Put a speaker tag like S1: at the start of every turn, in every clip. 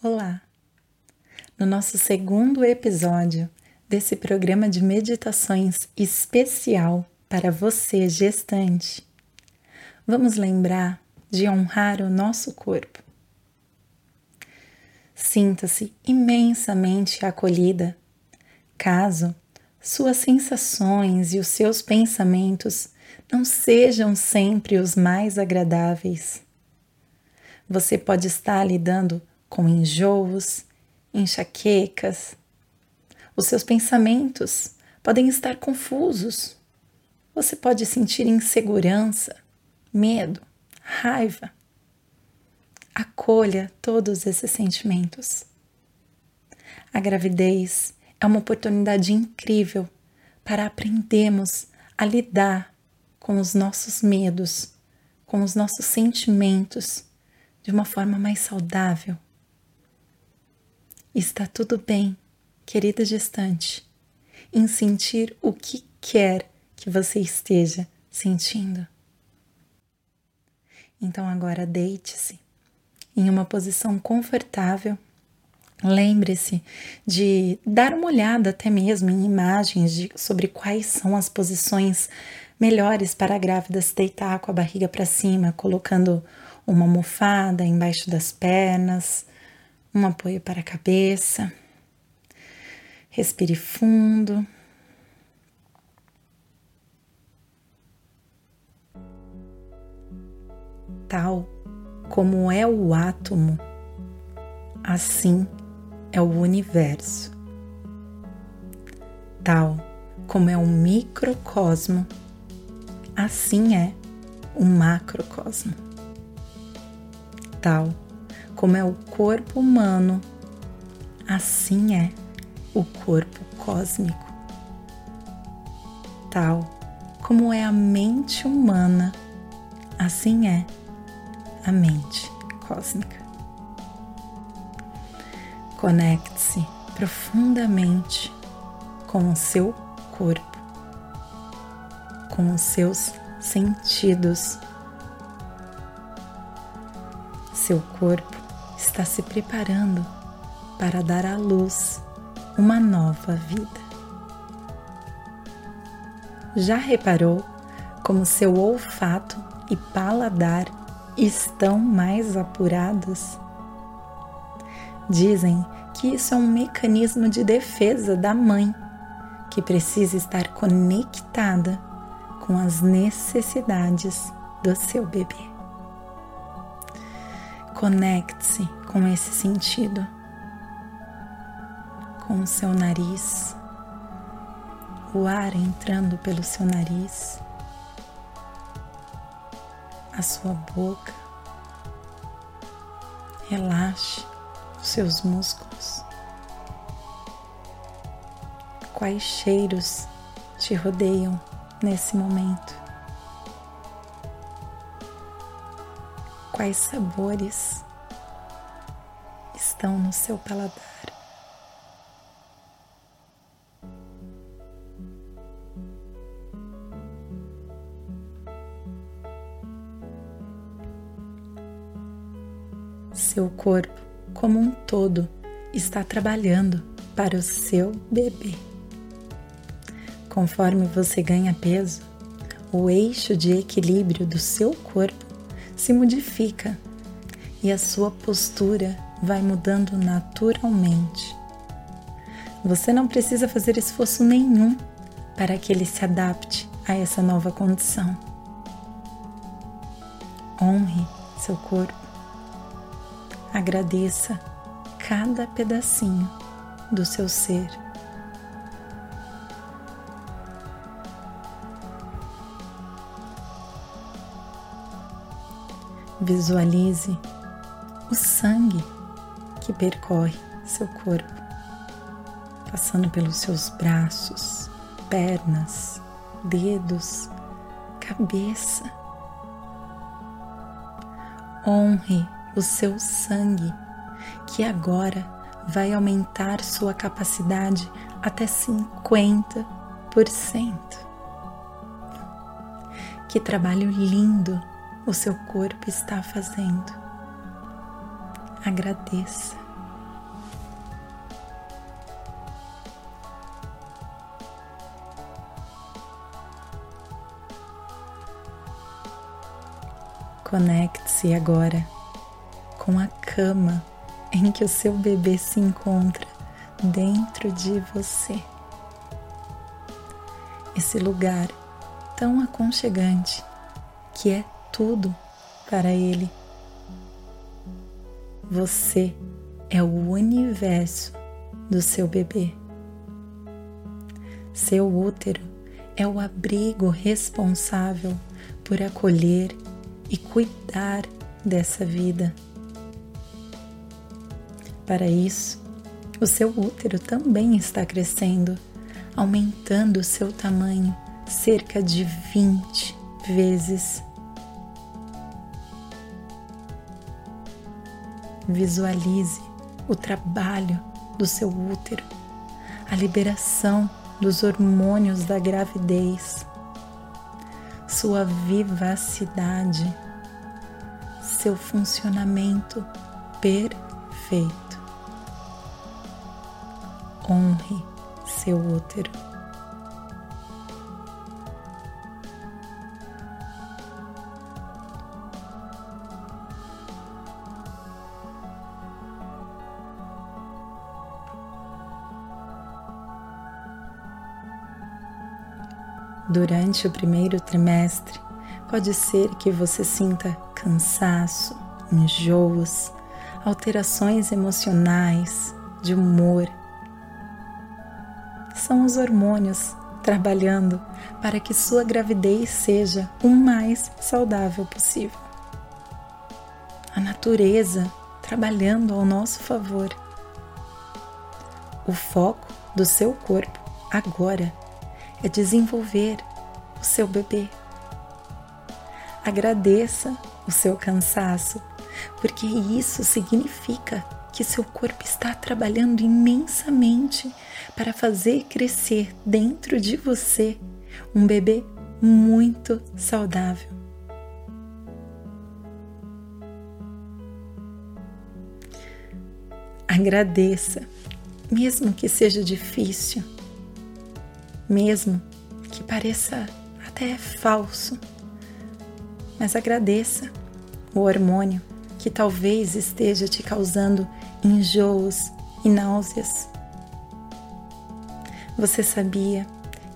S1: Olá! No nosso segundo episódio desse programa de meditações especial para você, gestante, vamos lembrar de honrar o nosso corpo. Sinta-se imensamente acolhida caso suas sensações e os seus pensamentos não sejam sempre os mais agradáveis. Você pode estar lidando com enjoos, enxaquecas. Os seus pensamentos podem estar confusos. Você pode sentir insegurança, medo, raiva. Acolha todos esses sentimentos. A gravidez é uma oportunidade incrível para aprendermos a lidar com os nossos medos, com os nossos sentimentos de uma forma mais saudável Está tudo bem, querida gestante, em sentir o que quer que você esteja sentindo. Então agora deite-se em uma posição confortável. Lembre-se de dar uma olhada até mesmo em imagens de, sobre quais são as posições melhores para a grávida se deitar com a barriga para cima, colocando uma almofada embaixo das pernas, um apoio para a cabeça. Respire fundo. Tal como é o átomo, assim é o universo. Tal como é o microcosmo, assim é o macrocosmo. Tal como é o corpo humano, assim é o corpo cósmico. Tal como é a mente humana, assim é a mente cósmica. Conecte-se profundamente com o seu corpo, com os seus sentidos. Seu corpo está se preparando para dar à luz uma nova vida. Já reparou como seu olfato e paladar estão mais apurados? Dizem que isso é um mecanismo de defesa da mãe, que precisa estar conectada com as necessidades do seu bebê. Conecte-se com esse sentido, com o seu nariz, o ar entrando pelo seu nariz, a sua boca. Relaxe os seus músculos. Quais cheiros te rodeiam nesse momento? Quais sabores estão no seu paladar. Seu corpo, como um todo, está trabalhando para o seu bebê. Conforme você ganha peso, o eixo de equilíbrio do seu corpo se modifica e a sua postura vai mudando naturalmente. Você não precisa fazer esforço nenhum para que ele se adapte a essa nova condição. Honre seu corpo. Agradeça cada pedacinho do seu ser. Visualize o sangue que percorre seu corpo, passando pelos seus braços, pernas, dedos, cabeça. Honre o seu sangue, que agora vai aumentar sua capacidade até 50%. Que trabalho lindo o seu corpo está fazendo. Agradeça. Conecte-se agora com a cama em que o seu bebê se encontra dentro de você. Esse lugar tão aconchegante que é tudo para ele. Você é o universo do seu bebê. Seu útero é o abrigo responsável por acolher e cuidar dessa vida. Para isso, o seu útero também está crescendo, aumentando seu tamanho cerca de 20 vezes. Visualize o trabalho do seu útero, a liberação dos hormônios da gravidez, sua vivacidade, seu funcionamento perfeito. Honre seu útero. Durante o primeiro trimestre, pode ser que você sinta cansaço, enjoos, alterações emocionais, de humor. São os hormônios trabalhando para que sua gravidez seja o mais saudável possível. A natureza trabalhando ao nosso favor. O foco do seu corpo agora é desenvolver o seu bebê. Agradeça o seu cansaço, porque isso significa que seu corpo está trabalhando imensamente para fazer crescer dentro de você um bebê muito saudável. Agradeça, mesmo que seja difícil mesmo que pareça até falso. Mas agradeça o hormônio que talvez esteja te causando enjoos e náuseas. Você sabia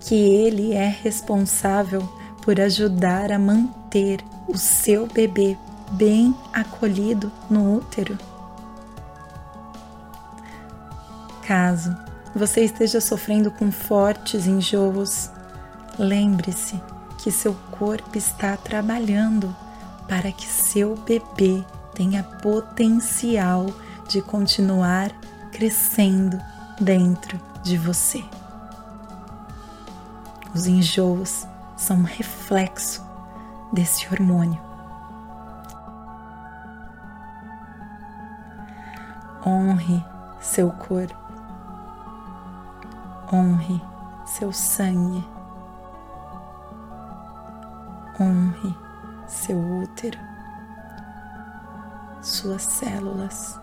S1: que ele é responsável por ajudar a manter o seu bebê bem acolhido no útero? Caso você esteja sofrendo com fortes enjoos, lembre-se que seu corpo está trabalhando para que seu bebê tenha potencial de continuar crescendo dentro de você. Os enjoos são um reflexo desse hormônio. Honre seu corpo honre seu sangue, honre seu útero, suas células.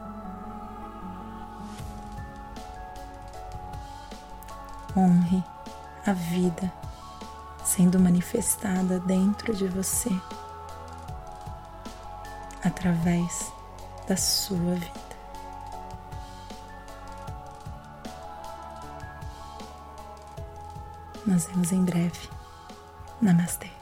S1: Honre a vida sendo manifestada dentro de você através da sua vida. Nos vemos em breve. Namastê.